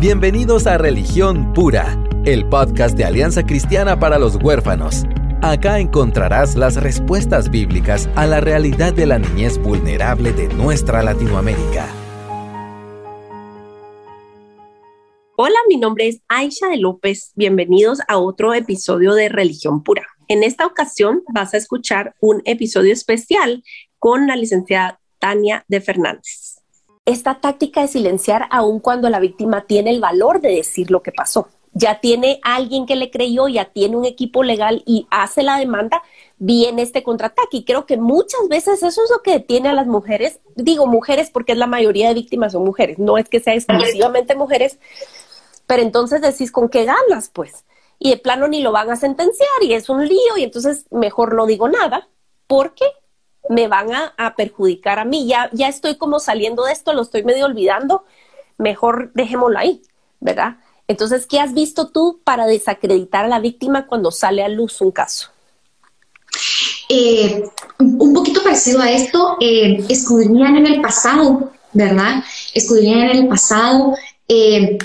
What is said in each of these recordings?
Bienvenidos a Religión Pura, el podcast de Alianza Cristiana para los Huérfanos. Acá encontrarás las respuestas bíblicas a la realidad de la niñez vulnerable de nuestra Latinoamérica. Hola, mi nombre es Aisha de López. Bienvenidos a otro episodio de Religión Pura. En esta ocasión vas a escuchar un episodio especial con la licenciada Tania de Fernández esta táctica de silenciar aun cuando la víctima tiene el valor de decir lo que pasó. Ya tiene alguien que le creyó, ya tiene un equipo legal y hace la demanda, viene este contraataque. Y creo que muchas veces eso es lo que detiene a las mujeres. Digo mujeres porque es la mayoría de víctimas son mujeres, no es que sea exclusivamente mujeres, pero entonces decís con qué ganas, pues. Y de plano ni lo van a sentenciar y es un lío y entonces mejor no digo nada porque me van a, perjudicar a mí. Ya, ya estoy como saliendo de esto, lo estoy medio olvidando, mejor dejémoslo ahí, ¿verdad? Entonces, ¿qué has visto tú para desacreditar a la víctima cuando sale a luz un caso? Eh, un poquito parecido a esto, eh, escudriñan en el pasado, ¿verdad? Escudriñan en el pasado, eh,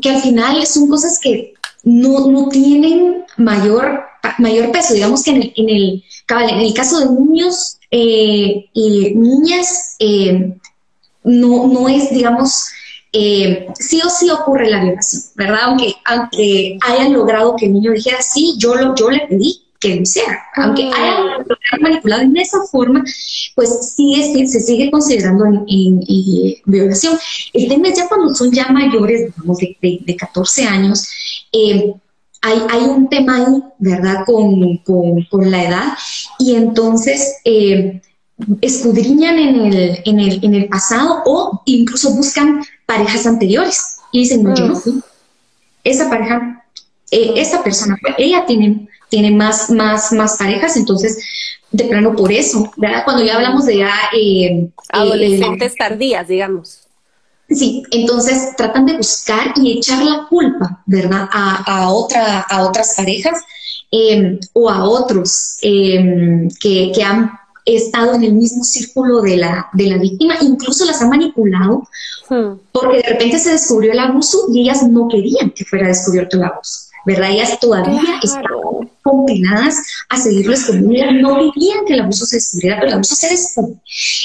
que al final son cosas que no, no tienen mayor, mayor peso. Digamos que en el, en el, en el caso de niños, eh, niñas eh, no, no es, digamos, eh, sí o sí ocurre la violación, ¿verdad? Aunque, aunque hayan logrado que el niño dijera, sí, yo, lo, yo le pedí que lo hiciera, aunque mm. hayan manipulado en esa forma, pues sigue, se sigue considerando en, violación. El tema es ya cuando son ya mayores, digamos, de, de, de 14 años, eh, hay, un tema ahí, ¿verdad?, con, la edad, y entonces eh, escudriñan en el, en, el, en el pasado o incluso buscan parejas anteriores y dicen, no, yo no fui. Esa pareja, eh, esa persona, ella tiene, tiene más, más, más parejas, entonces, de plano por eso, ¿verdad? Cuando ya hablamos de ya... Eh, Adolescentes tardías, digamos. Sí, entonces tratan de buscar y echar la culpa, ¿verdad? A, otra, a otras parejas em, o a otros em, que, han estado en el mismo círculo de la, de la víctima, incluso las han manipulado, hmm. porque de repente se descubrió el abuso y ellas no querían que fuera descubierto el abuso. ¿verdad? Ellas todavía están condenadas a seguirles ellas no querían que el abuso se descubriera, pero el abuso se descubre.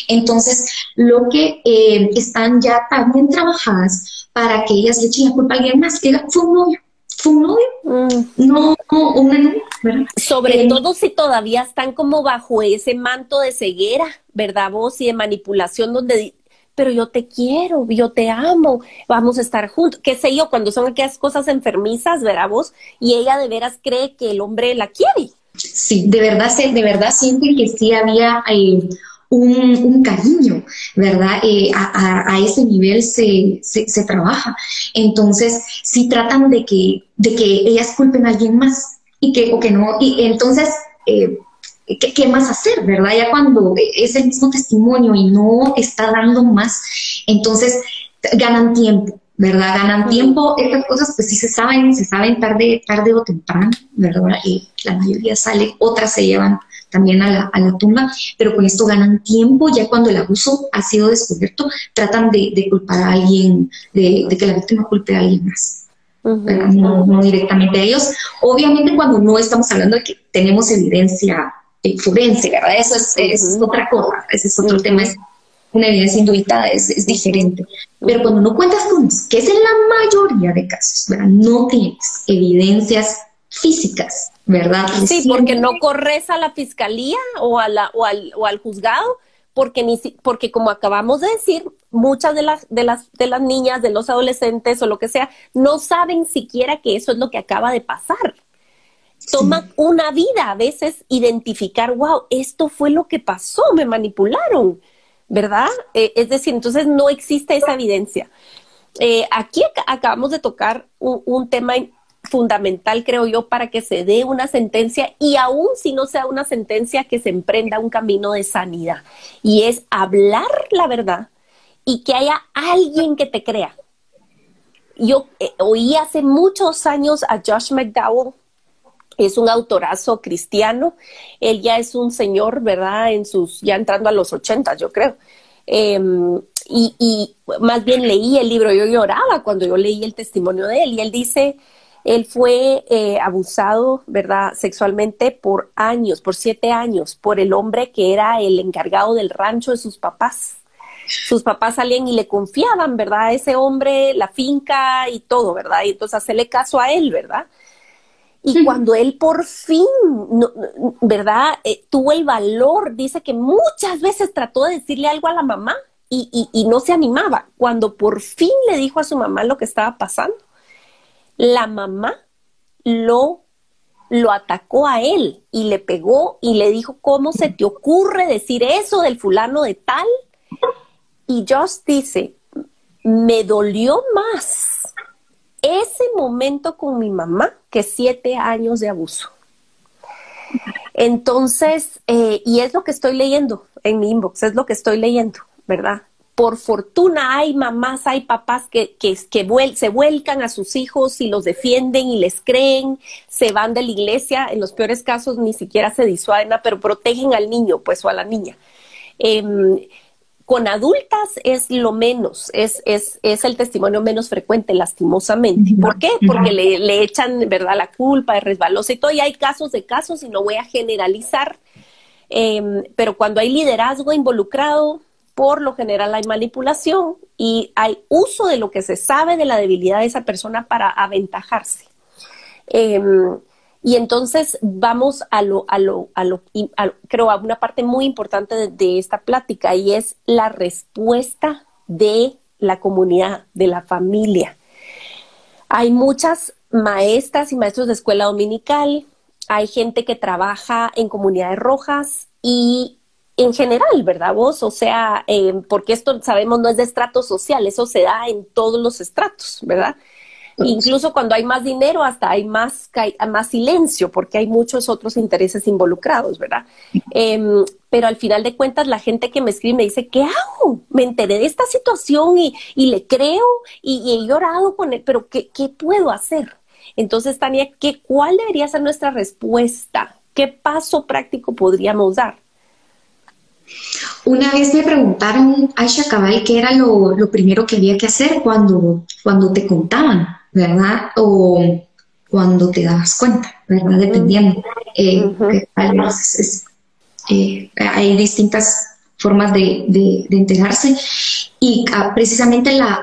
Entonces, lo que eh, están ya también trabajadas para que ellas le echen la culpa a alguien más, que fue un novio, un novio, mm. no, una ¿verdad? Sobre eh, todo si todavía están como bajo ese manto de ceguera, ¿verdad? Vos y de manipulación donde pero yo te quiero, yo te amo, vamos a estar juntos, qué sé yo, cuando son aquellas cosas enfermizas, ¿verdad vos? Y ella de veras cree que el hombre la quiere. Sí, de verdad, de verdad sienten que sí había eh, un, cariño, ¿verdad? Eh, a, ese nivel se, se, trabaja. Entonces, sí tratan de que, de que ellas culpen a alguien más y que, o que no, y entonces... Eh, ¿qué, más hacer, verdad? Ya cuando es el mismo testimonio y no está dando más, entonces ganan tiempo, ¿verdad? Ganan tiempo, estas cosas pues sí se saben, se saben tarde, tarde o temprano, ¿verdad? Y la mayoría sale, otras se llevan también a la, a la, tumba, pero con esto ganan tiempo, ya cuando el abuso ha sido descubierto, tratan de, culpar a alguien, de, que la víctima culpe a alguien más. no, no, directamente a ellos. Obviamente cuando no estamos hablando de que tenemos evidencia forense, ¿verdad? Eso es, otra cosa, ese es otro tema, es una evidencia indubitada, es, diferente. Pero cuando no cuentas con eso, que es en la mayoría de casos, ¿verdad? No tienes evidencias físicas, ¿verdad? Sí, porque no corres a la fiscalía o, a la, o, al, o al juzgado, porque, ni, porque como acabamos de decir, muchas de las, de, las, de las niñas, de los adolescentes o lo que sea, no saben siquiera que eso es lo que acaba de pasar toma una vida a veces identificar, wow, esto fue lo que pasó, me manipularon, ¿verdad? Eh, es decir, entonces no existe esa evidencia. Eh, aquí acabamos de tocar un, tema fundamental, creo yo, para que se dé una sentencia y aún si no sea una sentencia, que se emprenda un camino de sanidad. Y es hablar la verdad y que haya alguien que te crea. Yo eh, oí hace muchos años a Josh McDowell es un autorazo cristiano. Él ya es un señor, ¿verdad? En sus, ya entrando a los 80, yo creo. Em, y, y, más bien leí el libro, yo lloraba cuando yo leí el testimonio de él y él dice, él fue eh, abusado, ¿verdad?, sexualmente por años, por siete años, por el hombre que era el encargado del rancho de sus papás. Sus papás salían y le confiaban, ¿verdad?, a ese hombre, la finca y todo, ¿verdad? Y entonces hacerle caso a él, ¿verdad? Y cuando él por fin, ¿verdad? Eh, tuvo el valor, dice que muchas veces trató de decirle algo a la mamá y, y, no se animaba. Cuando por fin le dijo a su mamá lo que estaba pasando, la mamá lo, lo atacó a él y le pegó y le dijo, ¿cómo se te ocurre decir eso del fulano de tal? Y Josh dice, me dolió más ese momento con mi mamá que siete años de abuso. Entonces, eh, y es lo que estoy leyendo en mi inbox, es lo que estoy leyendo, ¿verdad? Por fortuna hay mamás, hay papás que, que, se vuelcan a sus hijos y los defienden y les creen, se van de la iglesia, en los peores casos ni siquiera se disuaden, pero protegen al niño, pues, o a la niña. Em, con adultas es lo menos, es, es, es, el testimonio menos frecuente, lastimosamente. ¿Por qué? Porque le, le, echan, ¿verdad?, la culpa, es resbalosa y todo, y hay casos de casos, y no voy a generalizar, em, pero cuando hay liderazgo involucrado, por lo general hay manipulación y hay uso de lo que se sabe de la debilidad de esa persona para aventajarse. Em, y entonces vamos a lo, a lo, a lo, creo, a una parte muy importante de, esta plática y es la respuesta de la comunidad, de la familia. Hay muchas maestras y maestros de escuela dominical, hay gente que trabaja en comunidades rojas y en general, ¿verdad vos? O sea, eh, porque esto sabemos no es de estrato social, eso se da en todos los estratos, ¿verdad? Incluso cuando hay más dinero, hasta hay más, más silencio, porque hay muchos otros intereses involucrados, ¿verdad? Em, pero al final de cuentas, la gente que me escribe me dice, ¿qué hago? Me enteré de esta situación y, le creo y, he llorado con él, pero ¿qué, puedo hacer? Entonces, Tania, ¿qué, ¿cuál debería ser nuestra respuesta? ¿Qué paso práctico podríamos dar? Una vez me preguntaron, Aisha Cabal, qué era lo, primero que había que hacer cuando, cuando te contaban. ¿verdad? O cuando te das cuenta, ¿verdad? Dependiendo. Eh, eh, hay distintas formas de, de, enterarse y ah, precisamente la,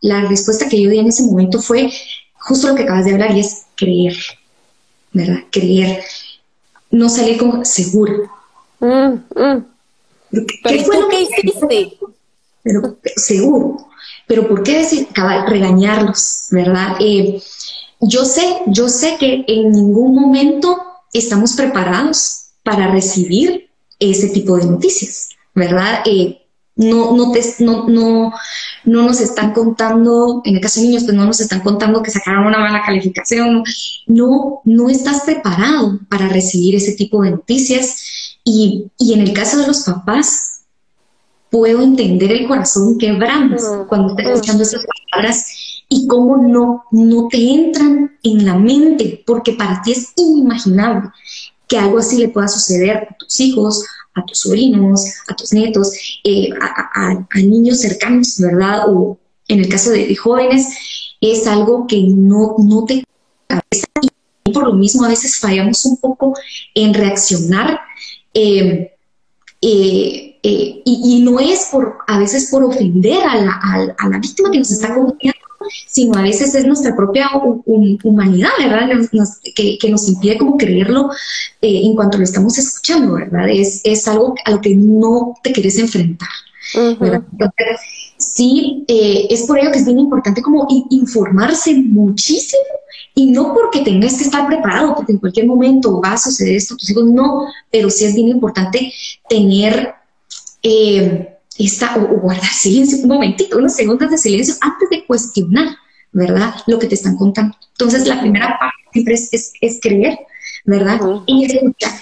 la, respuesta que yo di en ese momento fue justo lo que acabas de hablar y es creer, ¿verdad? Creer. No salir como seguro. Mm, mm. ¿Qué fue lo que hiciste? Pero, seguro. Pero ¿por qué decir, regañarlos, verdad? Eh, yo sé, yo sé que en ningún momento estamos preparados para recibir ese tipo de noticias, ¿verdad? Eh, no, no, no, no, no, nos están contando, en el caso de niños, pues no nos están contando que sacaron una mala calificación. No, no estás preparado para recibir ese tipo de noticias. Y, y en el caso de los papás, puedo entender el corazón quebramos cuando estás escuchando esas palabras y cómo no, no te entran en la mente, porque para ti es inimaginable que algo así le pueda suceder a tus hijos, a tus sobrinos, a tus nietos, eh, a, niños cercanos, ¿verdad? O en el caso de, jóvenes, es algo que no, no te y por lo mismo a veces fallamos un poco en reaccionar. Eh, eh, eh, y, no es por, a veces por ofender a la, a, la víctima que nos está conociendo, sino a veces es nuestra propia humanidad, ¿verdad? que, que, nos impide como creerlo eh, en cuanto lo estamos escuchando, ¿verdad? Es, es algo a lo que no te quieres enfrentar. Entonces, sí, eh, es por ello que es bien importante como informarse muchísimo y no porque tengas que estar preparado, porque en cualquier momento va a suceder esto, tus hijos no, pero sí es bien importante tener eh, o, guardar silencio un momentito, unos segundos de silencio antes de cuestionar, ¿verdad? Lo que te están contando. Entonces, la primera parte siempre es, es, creer, ¿verdad? Y escuchar,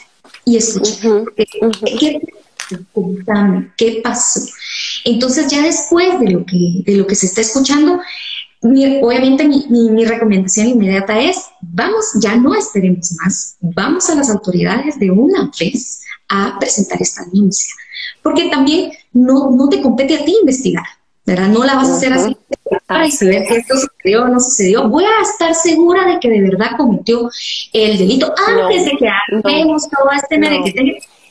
y escuchar. ¿Qué, ¿Qué pasó? Entonces, ya después de lo que, de lo que se está escuchando, obviamente mi, mi, mi, recomendación inmediata es, vamos, ya no esperemos más, vamos a las autoridades de una vez a presentar esta denuncia. Porque también no, no te compete a ti investigar, ¿verdad? No la vas a hacer así para saber si esto sucedió o no sucedió. Voy a estar segura de que de verdad cometió el delito antes de que hagamos todo este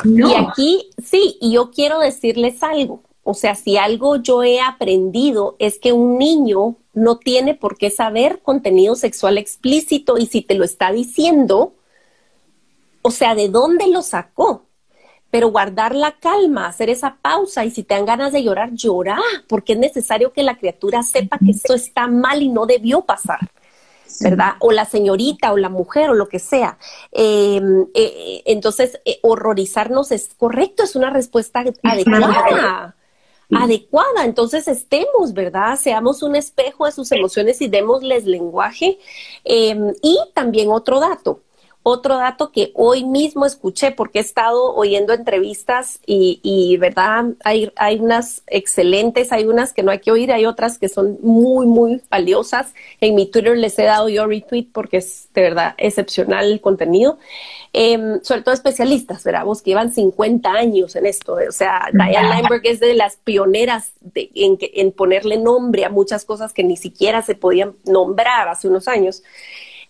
no. Y aquí, sí, y yo quiero decirles algo. O sea, si algo yo he aprendido es que un niño no tiene por qué saber contenido sexual explícito y si te lo está diciendo, o sea, ¿de dónde lo sacó? Pero guardar la calma, hacer esa pausa y si te dan ganas de llorar, llorar, porque es necesario que la criatura sepa que esto está mal y no debió pasar. ¿verdad? O la señorita o la mujer o lo que sea. Em, eh, entonces, eh, horrorizarnos es correcto, es una respuesta adecuada adecuada. Entonces estemos, ¿verdad? Seamos un espejo de sus emociones y démosles lenguaje. Em, y también otro dato. Otro dato que hoy mismo escuché porque he estado oyendo entrevistas y, verdad, hay, hay unas excelentes, hay unas que no hay que oír, hay otras que son muy, muy valiosas. En mi Twitter les he dado yo retweet porque es de verdad excepcional el contenido. Em, sobre todo especialistas, ¿verdad? Vos que llevan 50 años en esto. O sea, Diane Leinberg es de las pioneras en, en ponerle nombre a muchas cosas que ni siquiera se podían nombrar hace unos años.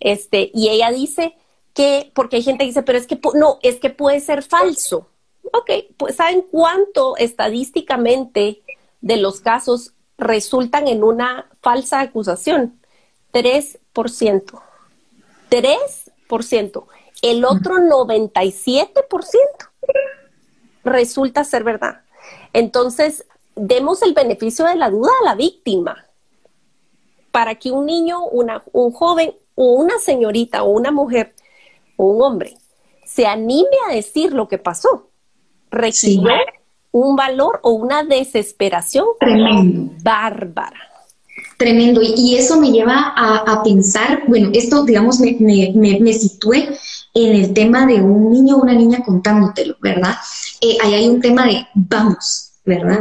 Este, y ella dice que, porque hay gente que dice, pero es que no, es que puede ser falso. Ok, pues ¿saben cuánto estadísticamente de los casos resultan en una falsa acusación? 3%. 3%. El otro 97% resulta ser verdad. Entonces, demos el beneficio de la duda a la víctima para que un niño, una, un joven o una señorita o una mujer o un hombre se anime a decir lo que pasó, requiere un valor o una desesperación bárbara. Tremendo. Y, eso me lleva a, pensar, bueno, esto, digamos, me, me, me, situé en el tema de un niño o una niña contándotelo, ¿verdad? Eh, ahí hay un tema de vamos, ¿verdad?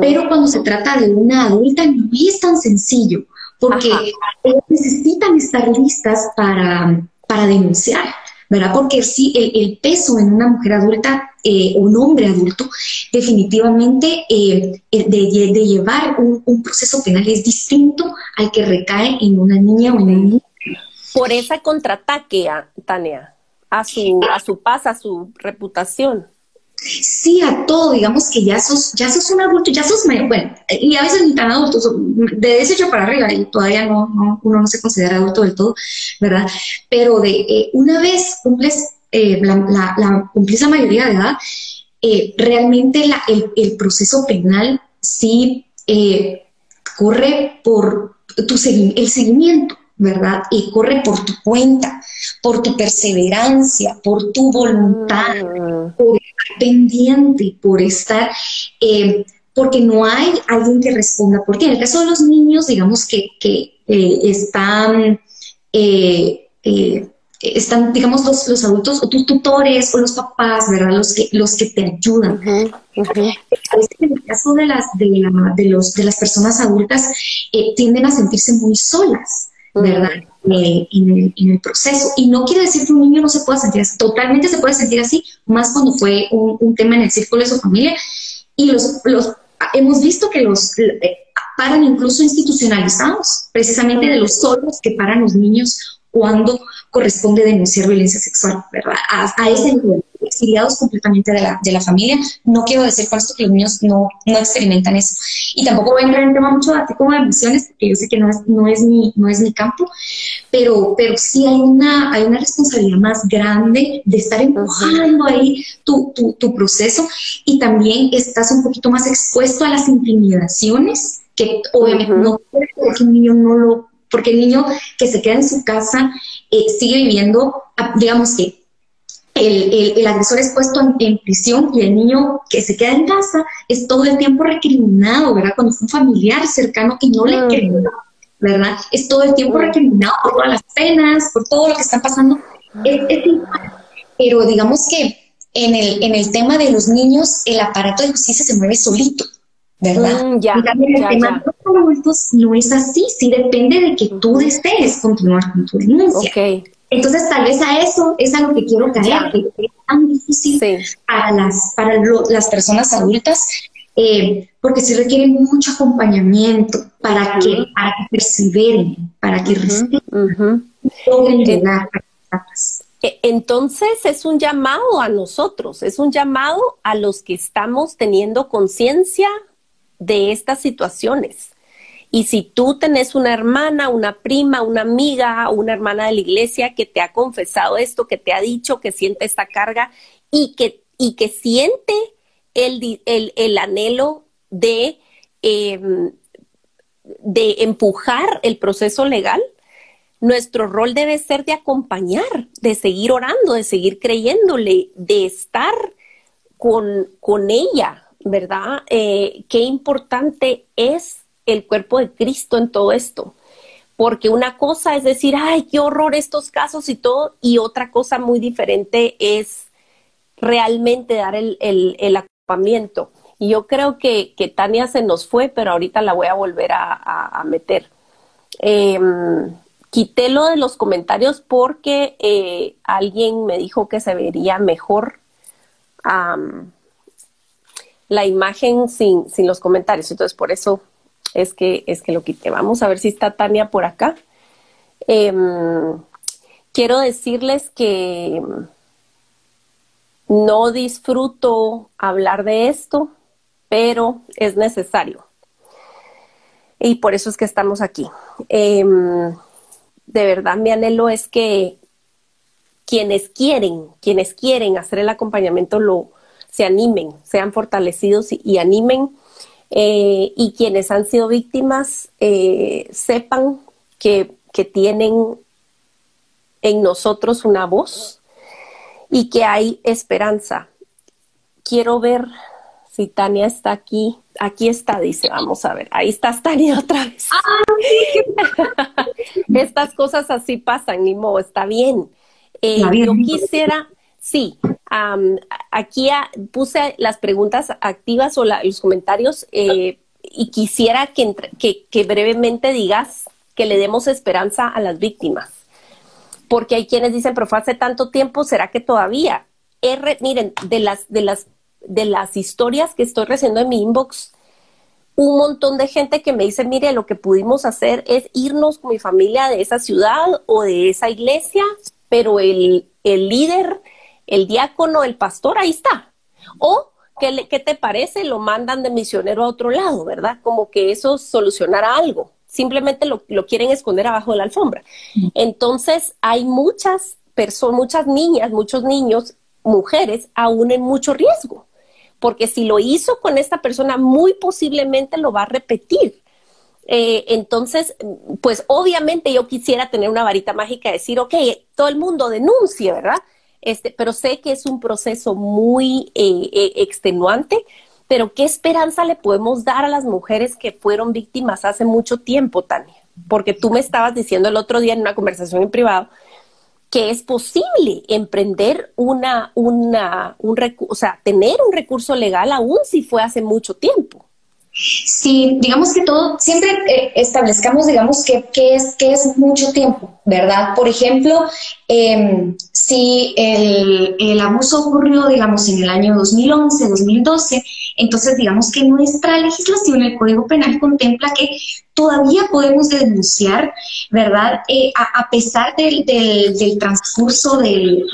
Pero cuando se trata de una adulta no es tan sencillo, porque necesitan estar listas para, para denunciar. ¿Verdad? Porque sí, el, peso en una mujer adulta eh, un hombre adulto, definitivamente eh, de, llevar un, proceso penal es distinto al que recae en una niña o en un niño. Por ese contraataque, Tania, a su, a su paz, a su reputación sí a todo, digamos que ya sos, ya sos un adulto, ya sos mayor, bueno, y a veces ni tan adulto, de ese para arriba, y todavía no, uno no se considera adulto del todo, ¿verdad? Pero de eh, una vez cumples eh, la, la, la, mayoría de edad, eh, realmente la, el, el, proceso penal sí corre por tu el seguimiento, ¿verdad? Y corre por tu cuenta, por tu perseverancia, por tu voluntad, mm. por pendiente, por estar, eh, porque no hay alguien que responda por ti. En el caso de los niños, digamos que, que eh, están, eh, están, digamos, los, los, adultos o tus tutores o los papás, ¿verdad? Los que, los que te ayudan. En el caso de las, de, de, los, de las personas adultas, tienden a sentirse muy solas. ¿verdad? Eh, en, el, proceso. Y no quiere decir que un niño no se pueda sentir así, totalmente se puede sentir así, más cuando fue un, tema en el círculo de su familia. Y los, los hemos visto que los eh, paran incluso institucionalizados, precisamente de los solos que paran los niños cuando corresponde denunciar violencia sexual, ¿verdad? A, ese nivel, exiliados completamente de la, de la, familia. No quiero decir con esto que los niños no, no experimentan eso. Y tampoco voy a entrar en tema mucho de como emociones, porque yo sé que no es, no es, mi, no es mi campo, pero, pero sí hay una, hay una responsabilidad más grande de estar empujando ahí tu, tu, tu proceso y también estás un poquito más expuesto a las intimidaciones que obviamente no puede que un niño no lo porque el niño que se queda en su casa eh, sigue viviendo, ah, digamos que el, agresor es puesto en, prisión y el niño que se queda en casa es todo el tiempo recriminado, ¿verdad? Cuando es un familiar cercano y no le mm. cree, ¿verdad? Es todo el tiempo mm. recriminado por todas las penas, por todo lo que está pasando. pero digamos que en el, en el tema de los niños, el aparato de justicia se mueve solito. ¿verdad? Mm, ya, el tema de los adultos no es así, sí depende de que tú desees continuar con tu denuncia. Entonces, tal vez a eso es a lo que quiero caer, que es tan difícil para, las, para las personas adultas eh, porque sí requieren mucho acompañamiento para, que, para que perseveren, para que respeten, logren llegar a e, entonces es un llamado a nosotros, es un llamado a los que estamos teniendo conciencia de estas situaciones. Y si tú tenés una hermana, una prima, una amiga, una hermana de la iglesia que te ha confesado esto, que te ha dicho que siente esta carga y que, y que siente el, el, anhelo de, em, de empujar el proceso legal, nuestro rol debe ser de acompañar, de seguir orando, de seguir creyéndole, de estar con, con ella, ¿verdad? Eh, qué importante es el cuerpo de Cristo en todo esto. Porque una cosa es decir, ay, qué horror estos casos y todo, y otra cosa muy diferente es realmente dar el, el. Y yo creo que, Tania se nos fue, pero ahorita la voy a volver a, meter. Em, quité lo de los comentarios porque eh, alguien me dijo que se vería mejor la imagen sin, sin los comentarios. Entonces, por eso es que, es que lo quité. Vamos a ver si está Tania por acá. Em, quiero decirles que no disfruto hablar de esto, pero es necesario. Y por eso es que estamos aquí. Em, de verdad, mi anhelo es que quienes quieren, quienes quieren hacer el acompañamiento, lo se animen, sean fortalecidos y animen eh, y quienes han sido víctimas eh, sepan que, tienen en nosotros una voz y que hay esperanza. Quiero ver si Tania está aquí. Aquí está, dice, vamos a ver. Ahí estás, Tania, otra vez. Estas cosas así pasan, ni modo, está bien. Eh, yo quisiera, Sí, aquí puse las preguntas activas o los comentarios eh, y quisiera que, brevemente digas que le demos esperanza a las víctimas. Porque hay quienes dicen, pero fue hace tanto tiempo, ¿será que todavía? Miren, de las, de, las, de las historias que estoy recibiendo en mi inbox, un montón de gente que me dice, mire, lo que pudimos hacer es irnos con mi familia de esa ciudad o de esa iglesia, pero el, el líder el diácono, el pastor, ahí está. O, ¿qué, ¿qué, te parece? Lo mandan de misionero a otro lado, ¿verdad? Como que eso solucionara algo. Simplemente lo, quieren esconder abajo de la alfombra. Entonces, hay muchas personas, muchas niñas, muchos niños, mujeres, aún en mucho riesgo. Porque si lo hizo con esta persona, muy posiblemente lo va a repetir. Eh, entonces, pues obviamente yo quisiera tener una varita mágica y decir, ok, todo el mundo denuncie, ¿verdad? Este, pero sé que es un proceso muy eh, eh, extenuante, pero ¿qué esperanza le podemos dar a las mujeres que fueron víctimas hace mucho tiempo, Tania? Porque tú me estabas diciendo el otro día en una conversación en privado que es posible emprender una, una, un o sea, tener un recurso legal aún si fue hace mucho tiempo. Sí, digamos que todo, siempre eh, establezcamos, digamos, que, es, que es mucho tiempo, ¿verdad? Por ejemplo, em, si el, el, abuso ocurrió, digamos, en el año 2011, 2012, entonces digamos que nuestra legislación, el Código Penal, contempla que todavía podemos denunciar, ¿verdad? Eh, a, pesar del, del, transcurso del,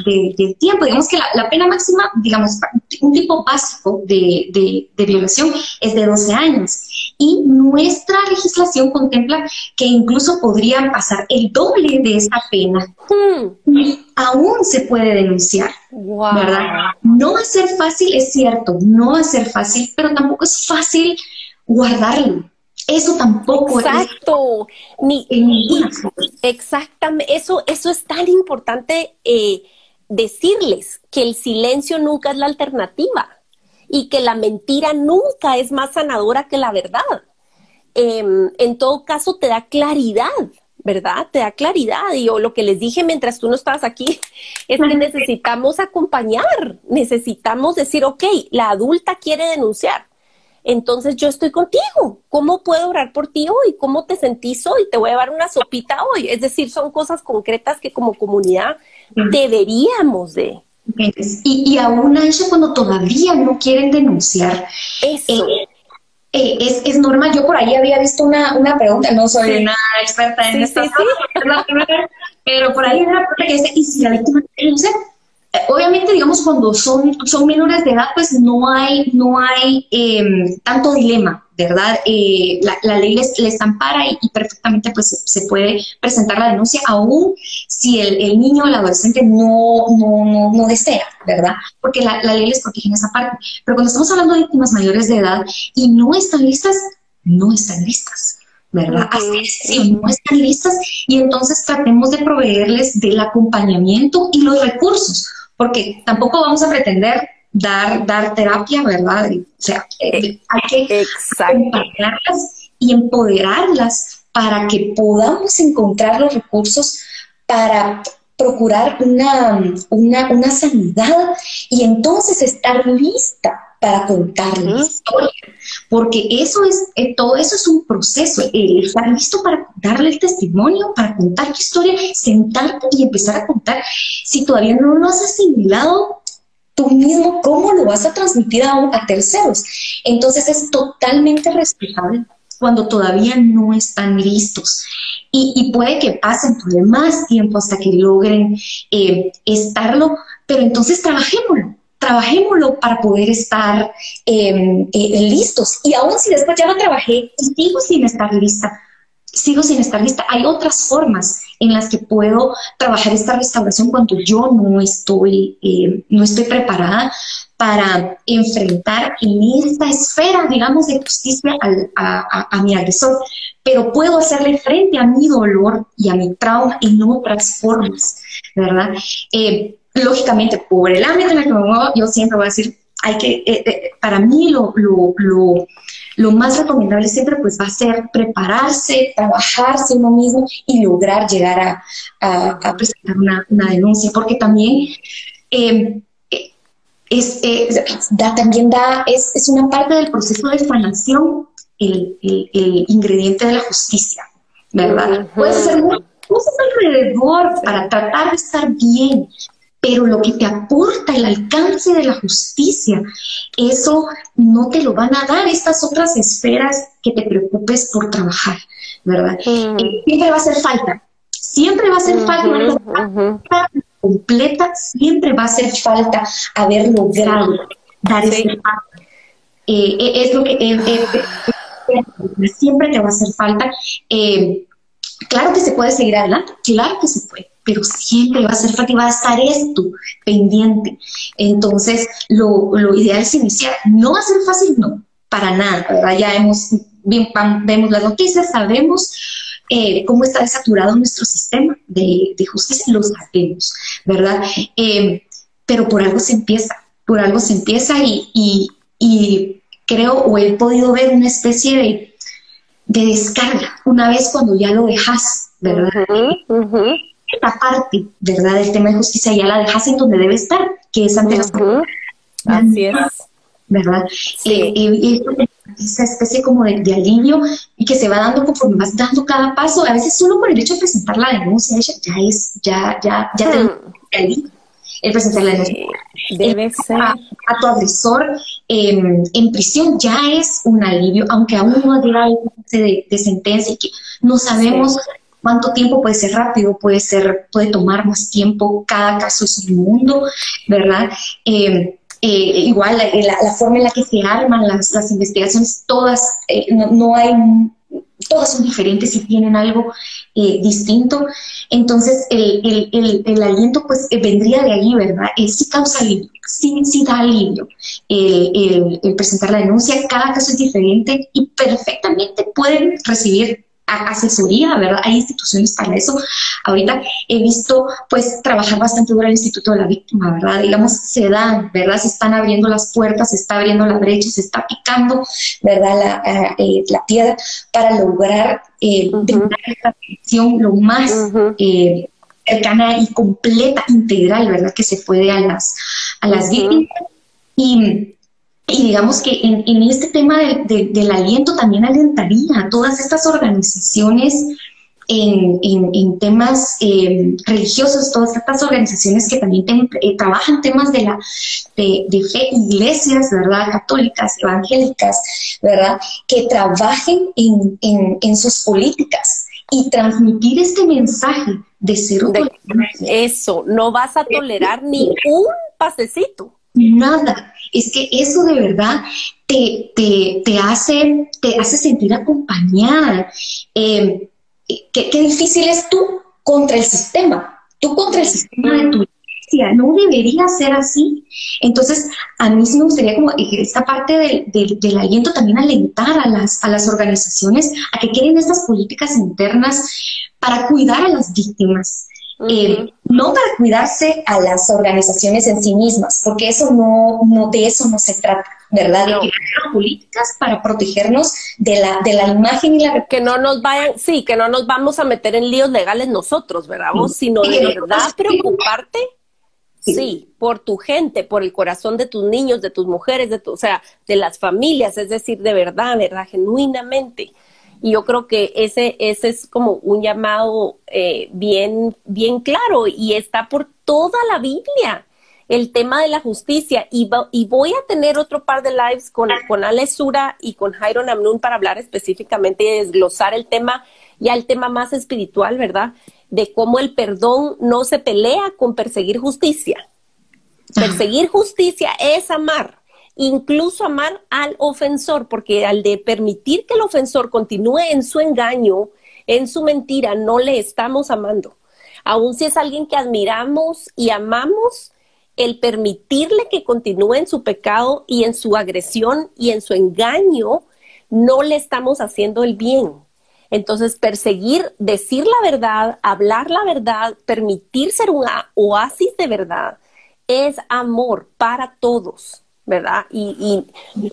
tiempo. Digamos que la, pena máxima, digamos, un tipo básico de, violación es de 12 años. Y nuestra legislación contempla que incluso podría pasar el doble de esa pena. Y aún se puede denunciar, ¿verdad? No va a ser fácil, es cierto, no va a ser fácil, pero tampoco es fácil guardarlo eso tampoco Exacto. Ni, exactamente. Eso, eso es tan importante eh, decirles que el silencio nunca es la alternativa y que la mentira nunca es más sanadora que la verdad. Em, en todo caso, te da claridad, ¿verdad? Te da claridad. Y yo lo que les dije mientras tú no estabas aquí es que necesitamos acompañar, necesitamos decir, ok, la adulta quiere denunciar entonces yo estoy contigo. ¿Cómo puedo orar por ti hoy? ¿Cómo te sentís hoy? Te voy a dar una sopita hoy. Es decir, son cosas concretas que como comunidad deberíamos de. Y, y aún a eso cuando todavía no quieren denunciar, eso. Eh, eh, es, es, normal. Yo por ahí había visto una, una pregunta, no soy una experta en sí, sí, pero por ahí era una pregunta que dice, ¿y si la víctima no sé, obviamente, digamos, cuando son, son menores de edad, pues no hay, no hay em, tanto dilema, ¿verdad? Eh, la, ley les, les ampara y, perfectamente pues se puede presentar la denuncia, aún si el, niño o el adolescente no, no, no, desea, ¿verdad? Porque la, ley les protege en esa parte. Pero cuando estamos hablando de víctimas mayores de edad y no están listas, no están listas. ¿verdad? Así no están listas y entonces tratemos de proveerles del acompañamiento y los recursos porque tampoco vamos a pretender dar, dar terapia, ¿verdad? O sea, eh, hay que acompañarlas y empoderarlas para que podamos encontrar los recursos para procurar una, una, sanidad y entonces estar lista para contar la historia. Porque eso es, eh, todo eso es un proceso, estar listo para darle el testimonio, para contar tu historia, sentarte y empezar a contar. Si todavía no lo has asimilado, tú mismo, ¿cómo lo vas a transmitir a, a terceros? Entonces es totalmente respetable cuando todavía no están listos. Y, puede que pasen por más tiempo hasta que logren eh, estarlo, pero entonces trabajémoslo, trabajémoslo para poder estar em, eh, listos. Y aún si después ya lo trabajé y sigo sin estar lista, sigo sin estar lista. Hay otras formas en las que puedo trabajar esta restauración cuando yo no estoy, eh, no estoy preparada para enfrentar en esta esfera, digamos, de justicia a, mi agresor, pero puedo hacerle frente a mi dolor y a mi trauma en otras formas, ¿verdad? Eh, lógicamente, por el ámbito en el que me muevo, yo siempre voy a decir, hay que, eh, para mí lo, lo, lo lo más recomendable siempre pues va a ser prepararse, trabajarse uno mismo y lograr llegar a, presentar una, denuncia, porque también em, es, da, también da, es, es, una parte del proceso de sanación el, el, ingrediente de la justicia, ¿verdad? Puede ser muchas cosas alrededor para tratar de estar bien, pero lo que te aporta el alcance de la justicia, eso no te lo van a dar estas otras esferas que te preocupes por trabajar, ¿verdad? Mm. Eh, siempre va a hacer falta, siempre va a hacer falta, completa, siempre va a hacer falta haber logrado dar ese paso. Eh, eh, es lo que siempre te va a hacer falta. claro que se puede seguir adelante, claro que se puede pero siempre va a ser y va a estar esto pendiente. Entonces, lo, lo, ideal es iniciar. No va a ser fácil, no, para nada, ¿verdad? Ya hemos, vemos las noticias, sabemos eh, cómo está desaturado nuestro sistema de, de justicia, lo sabemos, ¿verdad? Eh, pero por algo se empieza, por algo se empieza y, y, creo o he podido ver una especie de, de descarga una vez cuando ya lo dejas, ¿verdad? Esta parte, ¿verdad? Del tema de justicia ya la dejas en donde debe estar, que es ante Así es. ¿Verdad? Eh, y esa especie como de, alivio y que se va dando conforme vas dando cada paso, a veces solo por el hecho de presentar la denuncia, ya es, ya, ya, ya te hmm. alivio el presentar la denuncia. Debe ser. A, tu agresor em, en prisión ya es un alivio, aunque aún no ha llegado de, de sentencia y que no sabemos cuánto tiempo puede ser rápido, puede ser, puede tomar más tiempo, cada caso es un mundo, ¿verdad? Eh, eh, igual la, forma en la que se arman las, investigaciones, todas, eh, no, hay, todas son diferentes y tienen algo distinto. Entonces, el, el, el, aliento pues vendría de ahí, ¿verdad? sí causa alivio, sí, sí da alivio el, presentar la denuncia. Cada caso es diferente y perfectamente pueden recibir asesoría, ¿verdad? Hay instituciones para eso. Ahorita he visto, pues, trabajar bastante duro el Instituto de la Víctima, ¿verdad? Digamos, se dan, ¿verdad? Se están abriendo las puertas, se está abriendo la brecha, se está picando, ¿verdad? La, eh, eh, la piedra para lograr eh, esta atención lo más eh, cercana y completa, integral, ¿verdad? Que se puede a las, a las víctimas. Y y digamos que en, este tema del aliento también alentaría a todas estas organizaciones en, temas eh, religiosos, todas estas organizaciones que también eh, trabajan temas de, la, de, fe, iglesias, ¿verdad? Católicas, evangélicas, ¿verdad? Que trabajen en, sus políticas y transmitir este mensaje de ser Eso, no vas a tolerar ni un pasecito. Nada. Es que eso de verdad te, te, te hace, te hace sentir acompañada. Eh, qué, difícil es tú contra el sistema, tú contra el sistema de tu iglesia, no debería ser así. Entonces, a mí sí me gustaría como esta parte del, del, aliento también alentar a las, a las organizaciones a que quieren estas políticas internas para cuidar a las víctimas. Eh, no para cuidarse a las organizaciones en sí mismas, porque eso no, no de eso no se trata. ¿verdad? De políticas para protegernos de la, de la imagen y la... Que no nos vayan, sí, que no nos vamos a meter en líos legales nosotros, ¿verdad? Vos, sino de verdad preocuparte, sí. por tu gente, por el corazón de tus niños, de tus mujeres, de tu, o sea, de las familias, es decir, de verdad, ¿verdad? Genuinamente. Y yo creo que ese, ese es como un llamado eh, bien, bien claro y está por toda la Biblia el tema de la justicia y, y, voy a tener otro par de lives con, con Ale Sura y con Jairo Namnun para hablar específicamente y desglosar el tema, ya el tema más espiritual, ¿verdad? De cómo el perdón no se pelea con perseguir justicia. Perseguir justicia es amar, incluso amar al ofensor, porque al de permitir que el ofensor continúe en su engaño, en su mentira, no le estamos amando. Aun si es alguien que admiramos y amamos, el permitirle que continúe en su pecado y en su agresión y en su engaño, no le estamos haciendo el bien. Entonces, perseguir, decir la verdad, hablar la verdad, permitir ser un oasis de verdad, es amor para todos, ¿verdad? Y,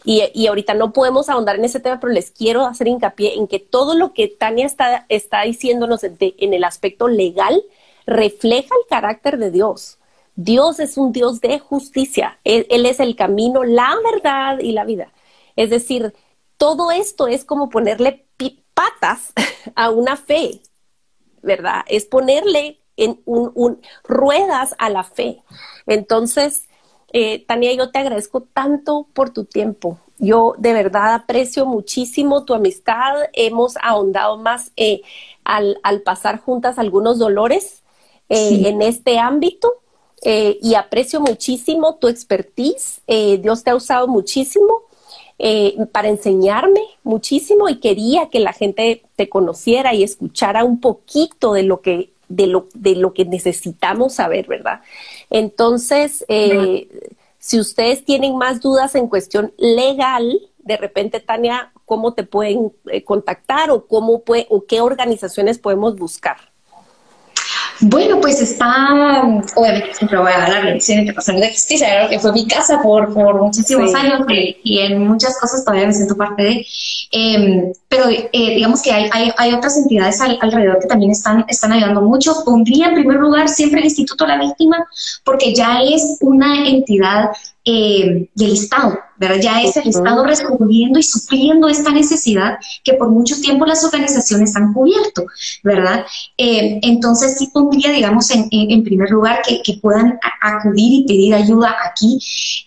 y, ahorita no podemos ahondar en ese tema, pero les quiero hacer hincapié en que todo lo que Tania está, está diciéndonos en el aspecto legal refleja el carácter de Dios. Dios es un Dios de justicia. Él, es el camino, la verdad y la vida. Es decir, todo esto es como ponerle patas a una fe, ¿verdad? Es ponerle en un, ruedas a la fe. Entonces, eh, Tania, yo te agradezco tanto por tu tiempo. Yo de verdad aprecio muchísimo tu amistad. Hemos ahondado más eh, al, pasar juntas algunos dolores eh, en este ámbito. Eh, y aprecio muchísimo tu expertise. Dios te ha usado muchísimo para enseñarme muchísimo y quería que la gente te conociera y escuchara un poquito de lo que de lo, de lo que necesitamos saber, ¿verdad? Entonces, si ustedes tienen más dudas en cuestión legal, de repente, Tania, ¿cómo te pueden contactar o cómo puede, o qué organizaciones podemos buscar? Bueno, pues está, obviamente siempre voy a dar la Organización Internacional de Justicia, que fue mi casa por, por muchísimos años y, en muchas cosas todavía me siento parte de. Em, pero eh, digamos que hay, hay, hay otras entidades alrededor que también están, están ayudando mucho. Pondría en primer lugar siempre el Instituto de la Víctima, porque ya es una entidad eh, del Estado, ¿verdad? Ya es el Estado respondiendo y supliendo esta necesidad que por mucho tiempo las organizaciones han cubierto, ¿verdad? Eh, entonces sí pondría, digamos, en, primer lugar que, puedan acudir y pedir ayuda aquí.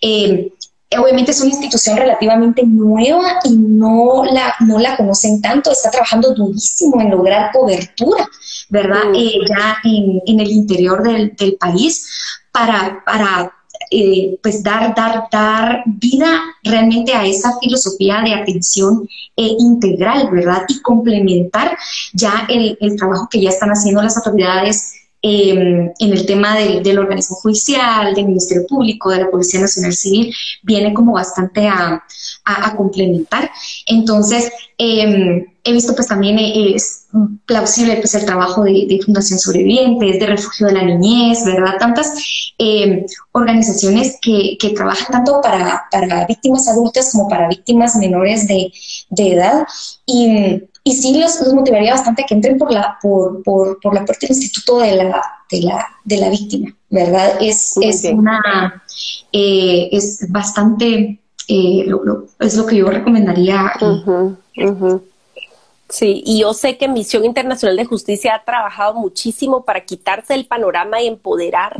Eh, obviamente es una institución relativamente nueva y no la, no la conocen tanto, está trabajando durísimo en lograr cobertura, ¿verdad? ya en, el interior del, del país para, para eh, pues dar, dar, dar vida realmente a esa filosofía de atención eh, integral, ¿verdad? Y complementar ya el, el, trabajo que ya están haciendo las autoridades em, en el tema del organismo judicial, del Ministerio Público, de la Policía Nacional Civil, viene como bastante a, a, complementar. Entonces, eh, he visto pues también eh, es plausible pues el trabajo de, Fundación Sobrevivientes, de Refugio de la Niñez, ¿verdad? Tantas eh, organizaciones que, que, trabajan tanto para, para, víctimas adultas como para víctimas menores de, de edad. Y, y sí los, los, motivaría bastante que entren por la, por, por, por la puerta del instituto de la, de la, de la víctima, ¿verdad? Es, es una, eh, es bastante, lo, es lo que yo recomendaría. Sí, y yo sé que Misión Internacional de Justicia ha trabajado muchísimo para quitarse el panorama y empoderar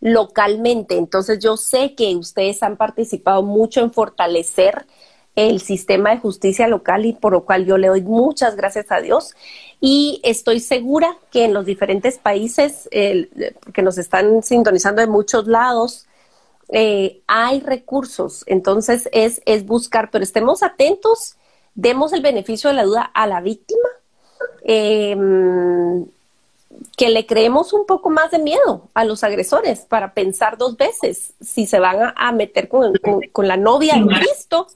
localmente. Entonces yo sé que ustedes han participado mucho en fortalecer el sistema de justicia local y por lo cual yo le doy muchas gracias a Dios. Y estoy segura que en los diferentes países, que nos están sintonizando de muchos lados, eh, hay recursos. Entonces es, es buscar, pero estemos atentos, demos el beneficio de la duda a la víctima. Em, que le creemos un poco más de miedo a los agresores para pensar dos veces si se van a, meter con, con, la novia de Cristo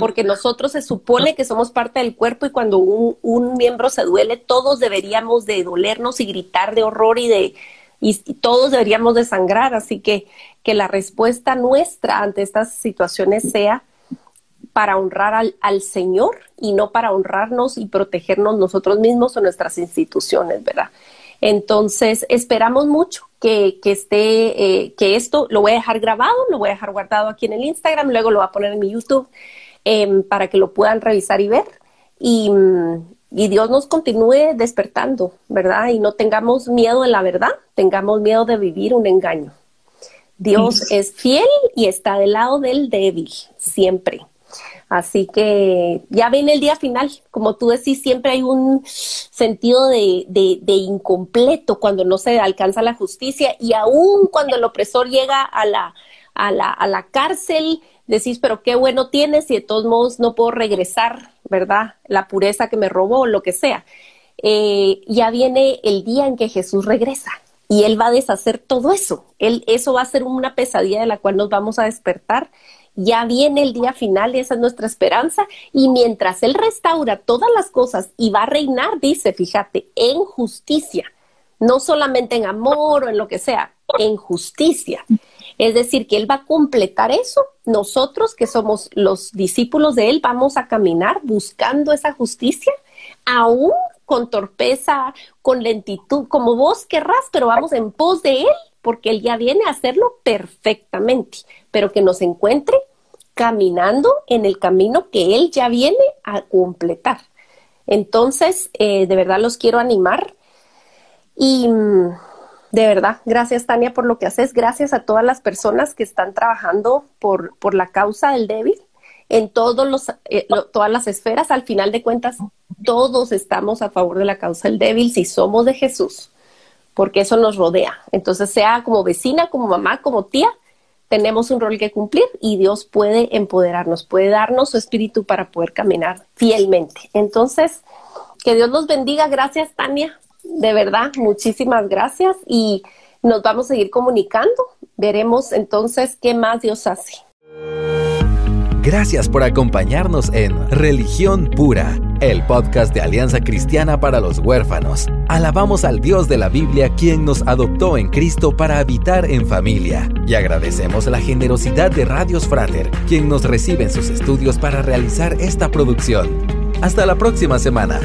porque nosotros se supone que somos parte del cuerpo y cuando un, miembro se duele, todos deberíamos de dolernos y gritar de horror y de y, todos deberíamos de sangrar, así que que la respuesta nuestra ante estas situaciones sea para honrar al, al, Señor y no para honrarnos y protegernos nosotros mismos o nuestras instituciones, ¿verdad? Entonces, esperamos mucho que, que esté, eh, que esto lo voy a dejar grabado, lo voy a dejar guardado aquí en el Instagram, luego lo voy a poner en mi YouTube Em, para que lo puedan revisar y ver. Y, Dios nos continúe despertando, ¿verdad? Y no tengamos miedo de la verdad, tengamos miedo de vivir un engaño. Dios es fiel y está del lado del débil, siempre. Así que ya viene el día final. Como tú decís, siempre hay un sentido de, de, incompleto cuando no se alcanza la justicia y aún cuando el opresor llega a la, a la, a la cárcel, decís, pero qué bueno tienes y de todos modos no puedo regresar, ¿verdad? La pureza que me robó, lo que sea. Eh, ya viene el día en que Jesús regresa y Él va a deshacer todo eso. Él, eso va a ser una pesadilla de la cual nos vamos a despertar. Ya viene el día final y esa es nuestra esperanza. Y mientras Él restaura todas las cosas y va a reinar, dice, fíjate, en justicia, no solamente en amor o en lo que sea, en justicia. Es decir, que Él va a completar eso. Nosotros que somos los discípulos de Él vamos a caminar buscando esa justicia, aún con torpeza, con lentitud, como vos querrás, pero vamos en pos de Él, porque Él ya viene a hacerlo perfectamente, pero que nos encuentre caminando en el camino que Él ya viene a completar. Entonces, eh, de verdad los quiero animar y mm, de verdad, gracias Tania por lo que haces, gracias a todas las personas que están trabajando por, por la causa del débil en todos los, eh, todas las esferas. Al final de cuentas, todos estamos a favor de la causa del débil si somos de Jesús, porque eso nos rodea. Entonces, sea como vecina, como mamá, como tía, tenemos un rol que cumplir y Dios puede empoderarnos, puede darnos su espíritu para poder caminar fielmente. Entonces, que Dios los bendiga. Gracias, Tania, de verdad, muchísimas gracias y nos vamos a seguir comunicando. Veremos entonces qué más Dios hace. Gracias por acompañarnos en Religión Pura, el podcast de Alianza Cristiana para los Huérfanos. Alabamos al Dios de la Biblia quien nos adoptó en Cristo para habitar en familia. Y agradecemos la generosidad de Radios Frater, quien nos recibe en sus estudios para realizar esta producción. Hasta la próxima semana.